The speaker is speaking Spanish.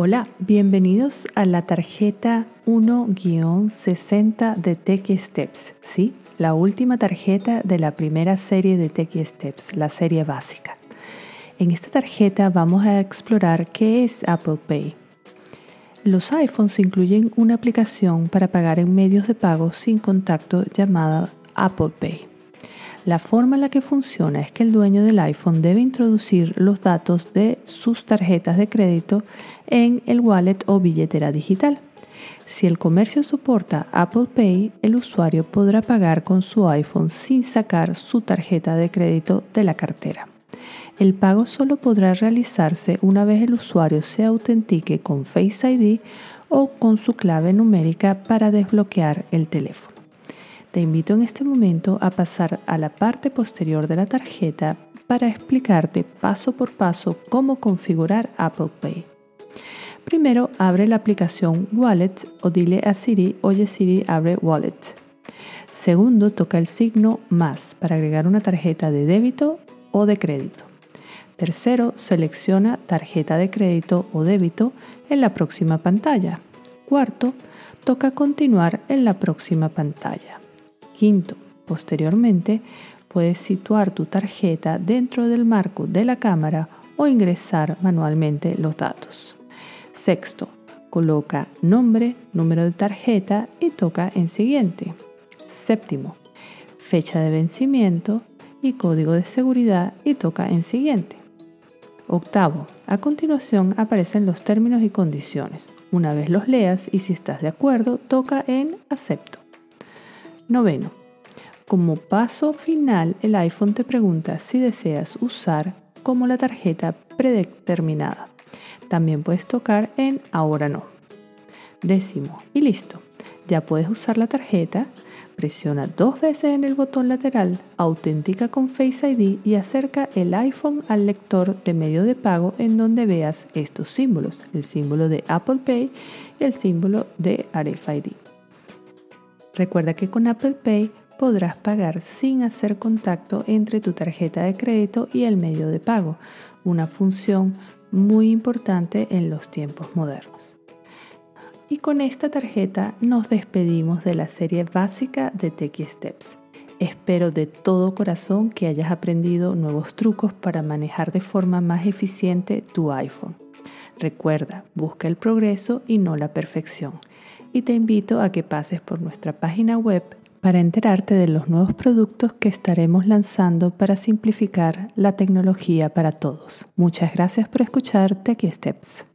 Hola, bienvenidos a la tarjeta 1-60 de Techie Steps, ¿sí? La última tarjeta de la primera serie de Techie Steps, la serie básica. En esta tarjeta vamos a explorar qué es Apple Pay. Los iPhones incluyen una aplicación para pagar en medios de pago sin contacto llamada Apple Pay. La forma en la que funciona es que el dueño del iPhone debe introducir los datos de sus tarjetas de crédito en el wallet o billetera digital. Si el comercio soporta Apple Pay, el usuario podrá pagar con su iPhone sin sacar su tarjeta de crédito de la cartera. El pago solo podrá realizarse una vez el usuario se autentique con Face ID o con su clave numérica para desbloquear el teléfono. Te invito en este momento a pasar a la parte posterior de la tarjeta para explicarte paso por paso cómo configurar Apple Pay. Primero abre la aplicación Wallet o dile a Siri, oye Siri, abre Wallet. Segundo, toca el signo más para agregar una tarjeta de débito o de crédito. Tercero, selecciona tarjeta de crédito o débito en la próxima pantalla. Cuarto, toca continuar en la próxima pantalla. Quinto, posteriormente, puedes situar tu tarjeta dentro del marco de la cámara o ingresar manualmente los datos. Sexto, coloca nombre, número de tarjeta y toca en siguiente. Séptimo, fecha de vencimiento y código de seguridad y toca en siguiente. Octavo, a continuación aparecen los términos y condiciones. Una vez los leas y si estás de acuerdo, toca en acepto. Noveno, como paso final, el iPhone te pregunta si deseas usar como la tarjeta predeterminada. También puedes tocar en ahora no. Décimo, y listo. Ya puedes usar la tarjeta Presiona dos veces en el botón lateral, autentica con Face ID y acerca el iPhone al lector de medio de pago en donde veas estos símbolos, el símbolo de Apple Pay y el símbolo de RFID. Recuerda que con Apple Pay podrás pagar sin hacer contacto entre tu tarjeta de crédito y el medio de pago, una función muy importante en los tiempos modernos. Y con esta tarjeta nos despedimos de la serie básica de Techie Steps. Espero de todo corazón que hayas aprendido nuevos trucos para manejar de forma más eficiente tu iPhone. Recuerda, busca el progreso y no la perfección. Y te invito a que pases por nuestra página web para enterarte de los nuevos productos que estaremos lanzando para simplificar la tecnología para todos. Muchas gracias por escuchar Techie Steps.